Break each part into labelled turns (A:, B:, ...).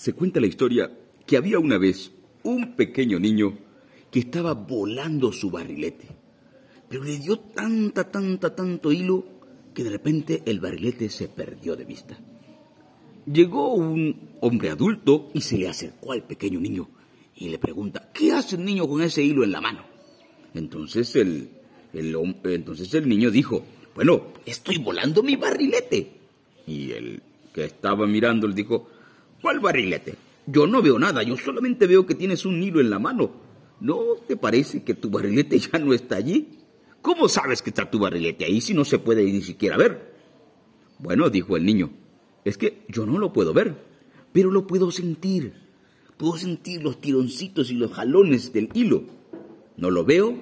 A: Se
B: cuenta la historia que había una vez un pequeño niño que estaba volando su barrilete, pero le dio tanta, tanta, tanto hilo que de repente el barrilete se perdió de vista. Llegó un hombre adulto y se le acercó al pequeño niño y le pregunta, ¿qué hace el niño con ese hilo en la mano? Entonces el, el entonces el niño dijo, bueno, estoy volando mi barrilete. Y el que estaba mirando le dijo, ¿cuál barrilete? Yo no veo nada, yo solamente veo que tienes un hilo en la mano. ¿No te parece que tu barrilete ya no está allí? ¿Cómo sabes que está tu barrilete ahí si no se puede ni siquiera ver? Bueno, dijo el niño, es que yo no lo puedo ver, pero lo puedo sentir. Puedo sentir los tironcitos y los jalones del hilo. No lo veo,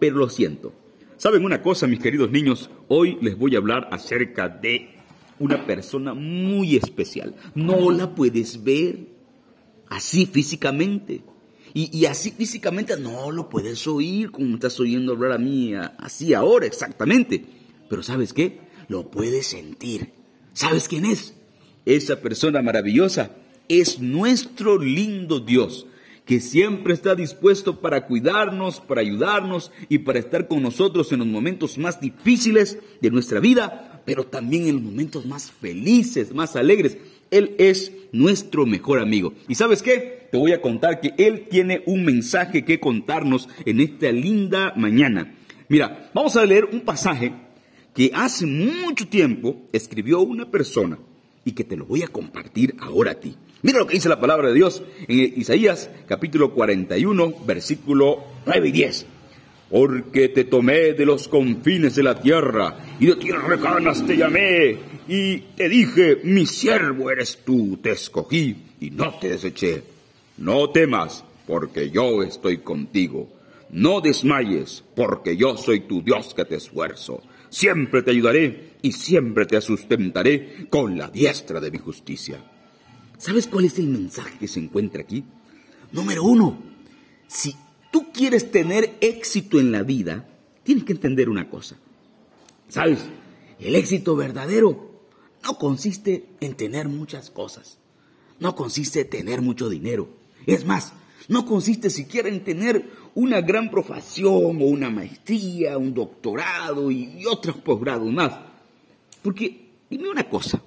B: pero lo siento. ¿Saben una cosa, mis queridos niños? Hoy les voy a hablar acerca de una persona muy especial. No la puedes ver así físicamente. Y, y así físicamente no lo puedes oír como estás oyendo hablar a mí, así ahora exactamente. Pero ¿sabes qué? Lo puedes sentir. ¿Sabes quién es? Esa persona maravillosa es nuestro lindo Dios, que siempre está dispuesto para cuidarnos, para ayudarnos y para estar con nosotros en los momentos más difíciles de nuestra vida, pero también en los momentos más felices, más alegres. Él es nuestro mejor amigo. ¿Y sabes qué? Te voy a contar que Él tiene un mensaje que contarnos en esta linda mañana. Mira, vamos a leer un pasaje que hace mucho tiempo escribió una persona y que te lo voy a compartir ahora a ti. Mira lo que dice la palabra de Dios en Isaías capítulo 41, versículo 9 y 10. Porque te tomé de los confines de la tierra y de tierra lejanas te llamé y te dije, mi siervo eres tú, te escogí y no te deseché. No temas, porque yo estoy contigo. No desmayes, porque yo soy tu Dios que te esfuerzo. Siempre te ayudaré y siempre te sustentaré con la diestra de mi justicia. ¿Sabes cuál es el mensaje que se encuentra aquí? Número uno, si tú quieres tener éxito en la vida, tienes que entender una cosa. ¿Sabes? El éxito verdadero no consiste en tener muchas cosas. No consiste en tener mucho dinero. Es más, no consiste siquiera en tener una gran profesión o una maestría, un doctorado y otros posgrados más. Porque, dime una cosa,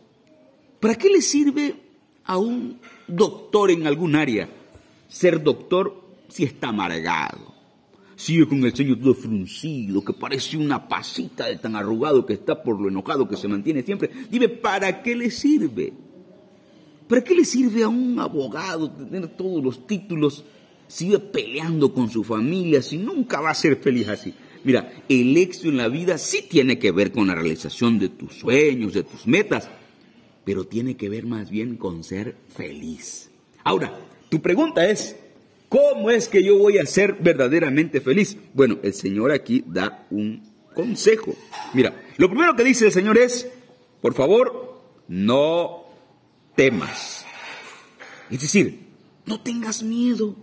B: ¿para qué le sirve a un doctor en algún área ser doctor si está amargado? Sigue con el ceño todo fruncido, que parece una pasita de tan arrugado que está por lo enojado que se mantiene siempre. Dime, ¿para qué le sirve? ¿Para qué le sirve a un abogado tener todos los títulos si vive peleando con su familia, si nunca va a ser feliz así? Mira, el éxito en la vida sí tiene que ver con la realización de tus sueños, de tus metas, pero tiene que ver más bien con ser feliz. Ahora, tu pregunta es, ¿cómo es que yo voy a ser verdaderamente feliz? Bueno, el Señor aquí da un consejo. Mira, lo primero que dice el Señor es, por favor, no temas. Es decir, no tengas miedo.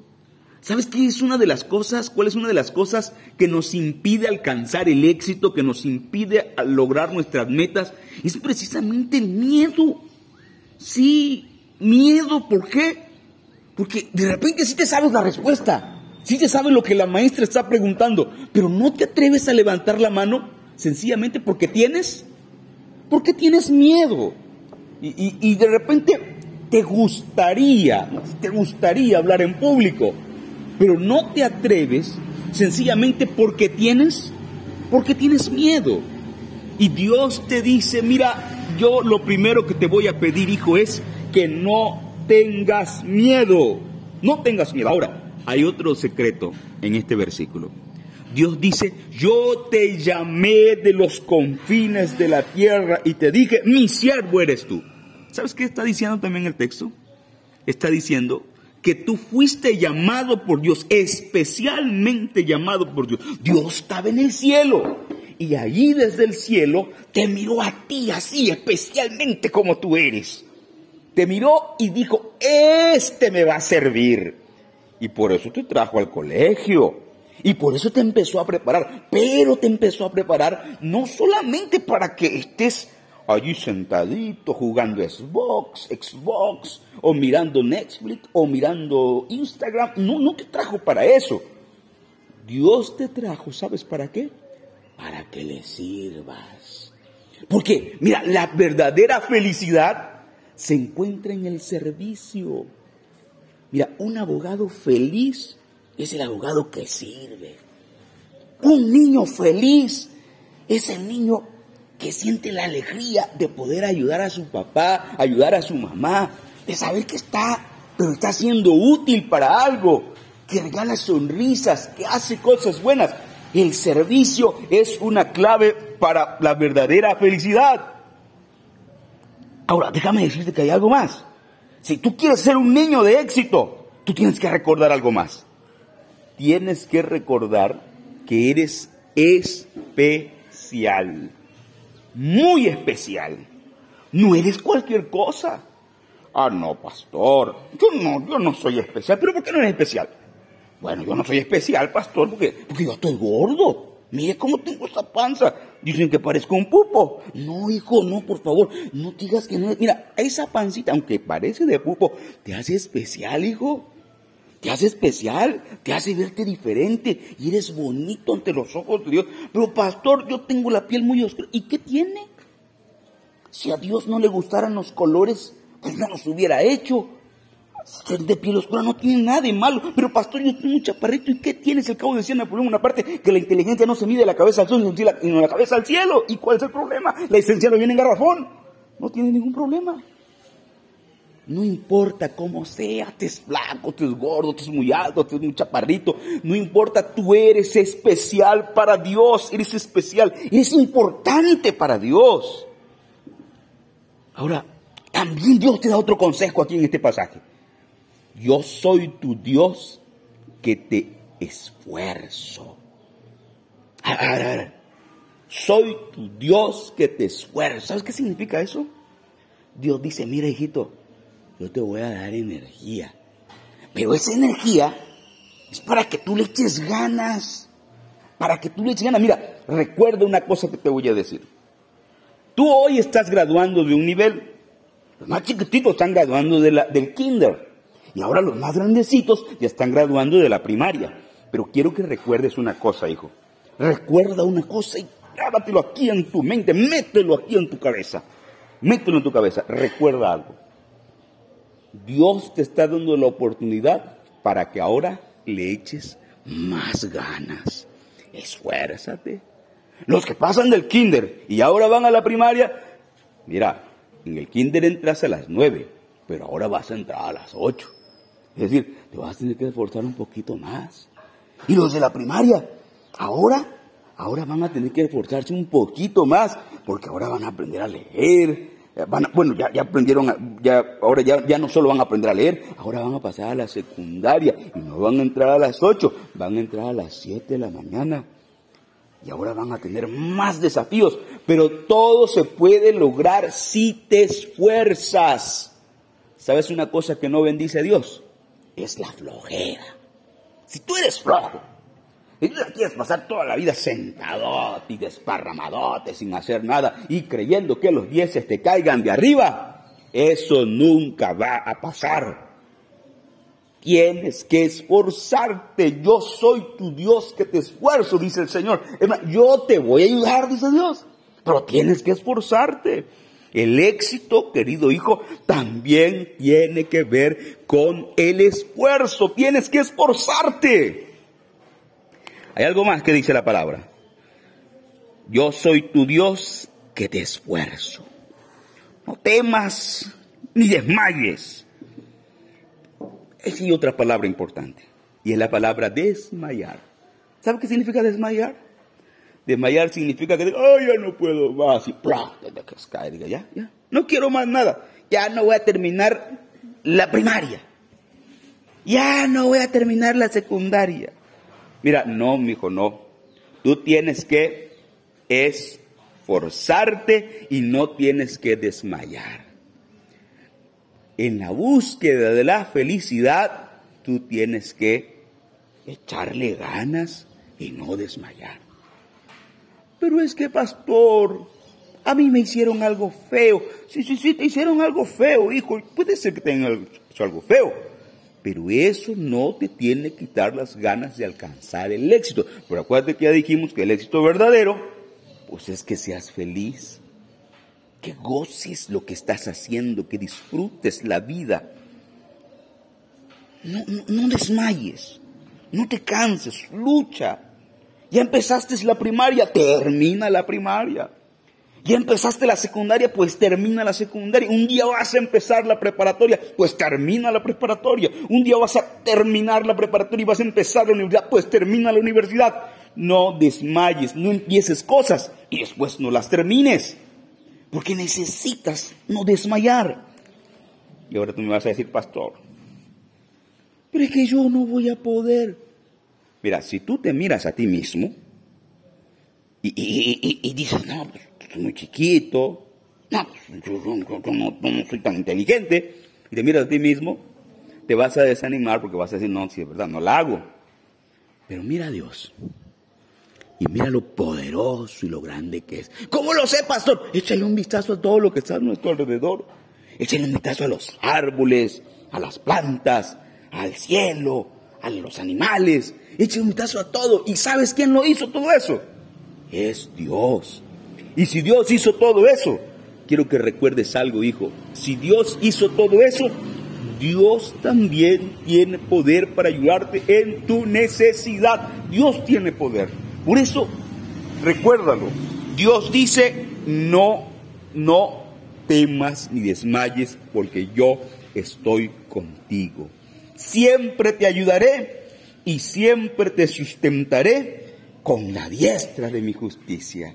B: ¿Sabes qué es una de las cosas? ¿Cuál es una de las cosas que nos impide alcanzar el éxito, que nos impide lograr nuestras metas? Es precisamente el miedo. Sí, miedo, ¿por qué? Porque de repente sí te sabes la respuesta, sí te sabes lo que la maestra está preguntando, pero no te atreves a levantar la mano sencillamente porque tienes, porque tienes miedo. Y, y- y de repente te gustaría, te gustaría hablar en público, pero no te atreves sencillamente porque tienes, porque tienes miedo. Y Dios te dice, mira, yo lo primero que te voy a pedir, hijo, es que no tengas miedo. No tengas miedo. Ahora, hay otro secreto en este versículo. Dios dice, yo te llamé de los confines de la tierra y te dije, mi siervo eres tú. ¿Sabes qué está diciendo también el texto? Está diciendo que tú fuiste llamado por Dios, especialmente llamado por Dios. Dios estaba en el cielo y allí desde el cielo te miró a ti así, especialmente como tú eres. Te miró y dijo, este me va a servir. Y por eso te trajo al colegio. Y por eso te empezó a preparar. Pero te empezó a preparar no solamente para que estés allí sentadito jugando Xbox, Xbox, o mirando Netflix, o mirando Instagram. No, no te trajo para eso. Dios te trajo, ¿sabes para qué? Para que le sirvas. Porque, mira, la verdadera felicidad se encuentra en el servicio. Mira, un abogado feliz es el abogado que sirve. Un niño feliz es el niño que siente la alegría de poder ayudar a su papá, ayudar a su mamá, de saber que está, pero está siendo útil para algo, que regala sonrisas, que hace cosas buenas. El servicio es una clave para la verdadera felicidad. Ahora, déjame decirte que hay algo más. Si tú quieres ser un niño de éxito, tú tienes que recordar algo más. Tienes que recordar que eres especial muy especial. No eres cualquier cosa. Ah, no, pastor. Yo no, yo no soy especial. ¿Pero por qué no eres especial? Bueno, yo no soy especial, pastor, porque, porque yo estoy gordo. Mire cómo tengo esta panza. Dicen que parezco un pupo. No, hijo, no, por favor. No digas que no. Mira, esa pancita, aunque parece de pupo, te hace especial, hijo. Te hace especial, te hace verte diferente y eres bonito ante los ojos de Dios. Pero pastor, yo tengo la piel muy oscura. ¿Y qué tiene? Si a Dios no le gustaran los colores, pues no los hubiera hecho. De piel oscura no tiene nada de malo. Pero pastor, yo tengo un chaparrito. ¿Y qué tienes? El cabo decía Napoleón una parte que la inteligencia no se mide de la cabeza al sol, sino de la cabeza al cielo. ¿Y cuál es el problema? La esencia no viene en garrafón. No tiene ningún problema. No importa cómo sea, estés flaco, estés gordo, estés muy alto, estés muy chaparrito. No importa, tú eres especial para Dios, eres especial, eres importante para Dios. Ahora, también Dios te da otro consejo aquí en este pasaje. Yo soy tu Dios que te esfuerzo. A ver, a ver. Soy tu Dios que te esfuerzo. ¿Sabes qué significa eso? Dios dice, mira hijito, yo te voy a dar energía. Pero esa energía es para que tú le eches ganas. Para que tú le eches ganas. Mira, recuerda una cosa que te voy a decir. Tú hoy estás graduando de un nivel. Los más chiquititos están graduando del kinder. Y ahora los más grandecitos ya están graduando de la primaria. Pero quiero que recuerdes una cosa, hijo. Recuerda una cosa y grábatelo aquí en tu mente, mételo aquí en tu cabeza. Mételo en tu cabeza. Recuerda algo. Dios te está dando la oportunidad para que ahora le eches más ganas. Esfuérzate. Los que pasan del kinder y ahora van a la primaria, mira, en el kinder entras a las nueve, pero ahora vas a entrar a las ocho. Es decir, te vas a tener que esforzar un poquito más. Y los de la primaria, ahora, ahora van a tener que esforzarse un poquito más, porque ahora van a aprender a leer, eh, bueno, ya, aprendieron, ya, ahora ya, ya no solo van a aprender a leer, ahora van a pasar a la secundaria y no van a entrar a las 8, van a entrar a las 7 de la mañana. Y ahora van a tener más desafíos, pero todo se puede lograr si te esfuerzas. ¿Sabes una cosa que no bendice a Dios? Es la flojera. Si tú eres flojo, y tú quieres pasar toda la vida sentadote y desparramadote sin hacer nada y creyendo que los dieces te caigan de arriba. Eso nunca va a pasar. Tienes que esforzarte. Yo soy tu Dios que te esfuerzo, dice el Señor. Yo te voy a ayudar, dice Dios. Pero tienes que esforzarte. El éxito, querido hijo, también tiene que ver con el esfuerzo. Tienes que esforzarte. Hay algo más que dice la palabra. Yo soy tu Dios que te esfuerzo. No temas ni desmayes. Hay otra palabra importante. Y es la palabra desmayar. ¿Sabe qué significa desmayar? Desmayar significa que, oh, ya no puedo más. Y que ya, ya. No quiero más nada. Ya no voy a terminar la primaria. ya no voy a terminar la secundaria. Mira, no, mijo, no. Tú tienes que esforzarte y no tienes que desmayar. En la búsqueda de la felicidad, tú tienes que echarle ganas y no desmayar. Pero es que, pastor, a mí me hicieron algo feo. Sí, sí, sí, te hicieron algo feo, hijo. Puede ser que te hecho algo feo. Pero eso no te tiene que quitar las ganas de alcanzar el éxito. Pero acuérdate que ya dijimos que el éxito verdadero, pues es que seas feliz, que goces lo que estás haciendo, que disfrutes la vida. No, no, no desmayes, no te canses, lucha. Ya empezaste la primaria, termina la primaria. Ya empezaste la secundaria, pues termina la secundaria. Un día vas a empezar la preparatoria, pues termina la preparatoria. Un día vas a terminar la preparatoria y vas a empezar la universidad, pues termina la universidad. No desmayes, no empieces cosas y después no las termines. Porque necesitas no desmayar. Y ahora tú me vas a decir, pastor, pero es que yo no voy a poder. Mira, si tú te miras a ti mismo y, dices, no, pues soy muy chiquito, no, pues, yo, no, soy tan inteligente, y te miras a ti mismo, te vas a desanimar porque vas a decir, no, si es verdad, no la hago. Pero mira a Dios. Y mira lo poderoso y lo grande que es. ¿Cómo lo sé, pastor? Échale un vistazo a todo lo que está a nuestro alrededor. Échale un vistazo a los árboles, a las plantas, al cielo, a los animales. Échale un vistazo a todo. ¿Y sabes quién lo hizo todo eso? Es Dios. Y si Dios hizo todo eso, quiero que recuerdes algo, hijo. Si Dios hizo todo eso, Dios también tiene poder para ayudarte en tu necesidad. Dios tiene poder. Por eso, recuérdalo. Dios dice, no, no temas ni desmayes, porque yo estoy contigo. Siempre te ayudaré y siempre te sustentaré con la diestra de mi justicia.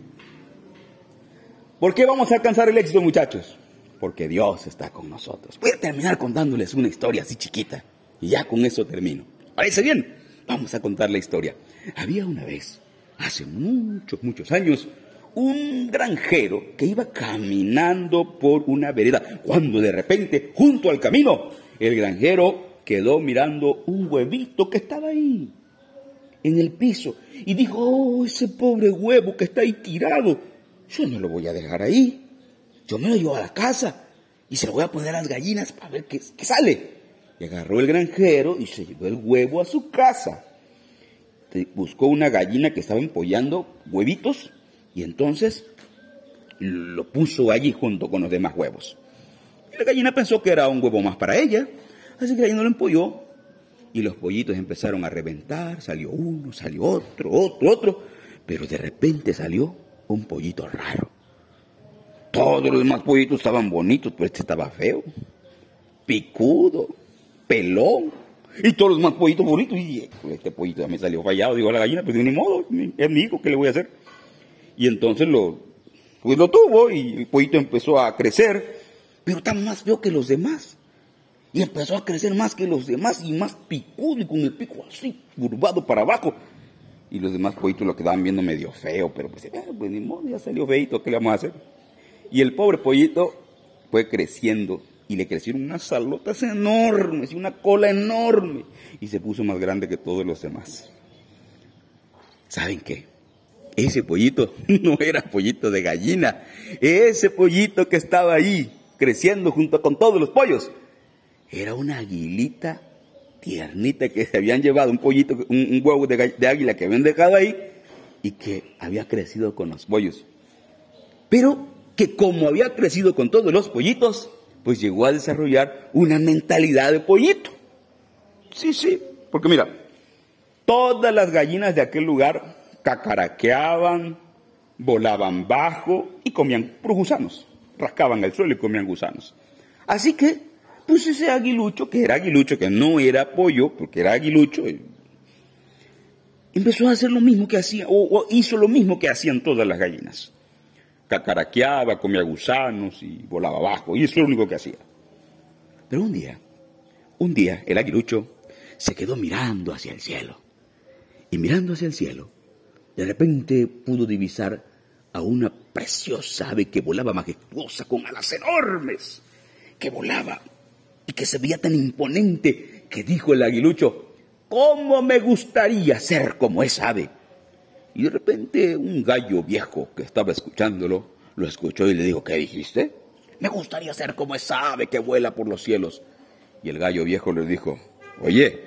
B: ¿Por qué vamos a alcanzar el éxito, muchachos? Porque Dios está con nosotros. Voy a terminar contándoles una historia así chiquita. Y ya con eso termino. ¿Parece bien? Vamos a contar la historia. Había una vez, hace muchos, muchos años, un granjero que iba caminando por una vereda, cuando de repente, junto al camino, el granjero quedó mirando un huevito que estaba ahí, en el piso, y dijo, oh, ese pobre huevo que está ahí tirado, yo no lo voy a dejar ahí. Yo me lo llevo a la casa y se lo voy a poner a las gallinas para ver qué, sale. Y agarró el granjero y se llevó el huevo a su casa. Buscó una gallina que estaba empollando huevitos y entonces lo puso allí junto con los demás huevos. Y la gallina pensó que era un huevo más para ella, así que no lo empolló. Y los pollitos empezaron a reventar, salió uno, salió otro, otro, otro, pero de repente salió un pollito raro. Todos los demás pollitos estaban bonitos, pero este estaba feo, picudo, pelón. Y todos los demás pollitos bonitos. Y este pollito ya me salió fallado. Digo la gallina, pues ni modo, es mi hijo, ¿qué le voy a hacer? Y entonces lo, pues lo tuvo y el pollito empezó a crecer, pero tan más feo que los demás. Y empezó a crecer más que los demás y más picudo y con el pico así, curvado para abajo. Y los demás pollitos lo quedaban viendo medio feo, pero pues, ah, pues ni modo, ya salió feito, ¿qué le vamos a hacer? Y el pobre pollito fue creciendo y le crecieron unas salotas enormes y una cola enorme y se puso más grande que todos los demás. ¿Saben qué? Ese pollito no era pollito de gallina, ese pollito que estaba ahí creciendo junto con todos los pollos era una aguilita tiernita que se habían llevado un pollito, un, huevo de, de, águila que habían dejado ahí y que había crecido con los pollos. Pero que como había crecido con todos los pollitos, pues llegó a desarrollar una mentalidad de pollito. Sí, sí, porque mira, todas las gallinas de aquel lugar cacaraqueaban, volaban bajo y comían gusanos, rascaban el suelo y comían gusanos. Así que pues ese aguilucho, que era aguilucho, que no era pollo, porque era aguilucho, empezó a hacer lo mismo que hacía, o, hizo lo mismo que hacían todas las gallinas. Cacaraqueaba, comía gusanos y volaba abajo, y eso es lo único que hacía. Pero un día, un día, el aguilucho se quedó mirando hacia el cielo. Y mirando hacia el cielo, de repente pudo divisar a una preciosa ave que volaba majestuosa con alas enormes, que volaba que se veía tan imponente que dijo el aguilucho, ¿cómo me gustaría ser como esa ave? Y de repente un gallo viejo que estaba escuchándolo, lo escuchó y le dijo, ¿qué dijiste? Me gustaría ser como esa ave que vuela por los cielos. Y el gallo viejo le dijo, oye,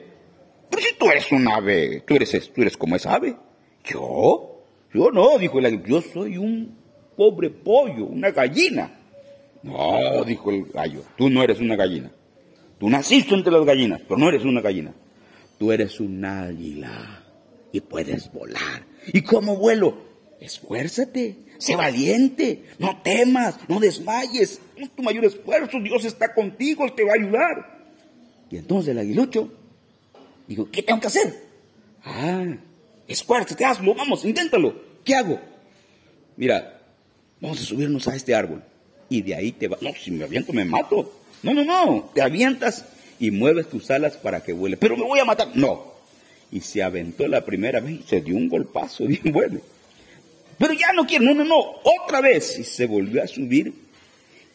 B: pero si tú eres un ave, tú eres, tú eres como esa ave. ¿Yo? Yo no, dijo el gallo, yo soy un pobre pollo, una gallina. No, dijo el gallo, tú no eres una gallina. Tú naciste entre las gallinas, pero no eres una gallina. Tú eres un águila y puedes volar. ¿Y cómo vuelo? Esfuérzate, sé valiente, no temas, no desmayes. Con tu mayor esfuerzo, Dios está contigo, Él te va a ayudar. Y entonces el aguilucho dijo, ¿qué tengo que hacer? Ah, esfuérzate, hazlo, vamos, inténtalo. ¿Qué hago? Mira, vamos a subirnos a este árbol. Y de ahí te va. No, si me aviento me mato. No, no, no. Te avientas y mueves tus alas para que vuele. Pero me voy a matar. No, y se aventó la primera vez y se dio un golpazo bien bueno. Pero ya no quiero, no, no, no, otra vez. Y se volvió a subir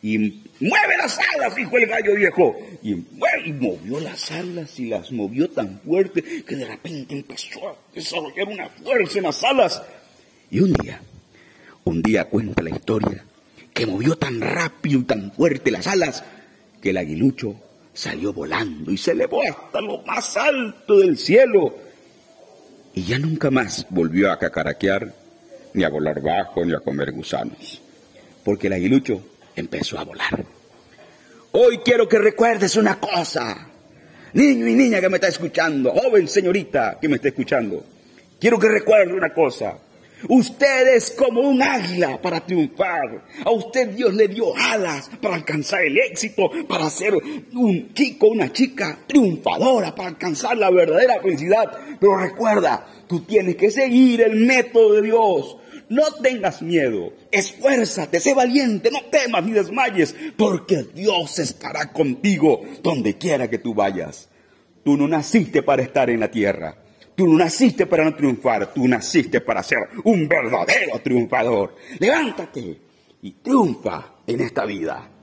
B: y mueve las alas, dijo el gallo viejo. Y, y movió las alas y las movió tan fuerte que de repente empezó a desarrollar una fuerza en las alas. Y un día, un día cuenta la historia que movió tan rápido y tan fuerte las alas que el aguilucho salió volando y se elevó hasta lo más alto del cielo y ya nunca más volvió a cacaraquear, ni a volar bajo, ni a comer gusanos, porque el aguilucho empezó a volar. Hoy quiero que recuerdes una cosa, niño y niña que me está escuchando, joven señorita que me está escuchando, quiero que recuerde una cosa. Usted es como un águila para triunfar. A usted Dios le dio alas para alcanzar el éxito, para ser un chico, una chica triunfadora, para alcanzar la verdadera felicidad. Pero recuerda, tú tienes que seguir el método de Dios. No tengas miedo, esfuérzate, sé valiente, no temas ni desmayes, porque Dios estará contigo donde quiera que tú vayas. Tú no naciste para estar en la tierra. Tú no naciste para no triunfar, tú naciste para ser un verdadero triunfador. Levántate y triunfa en esta vida.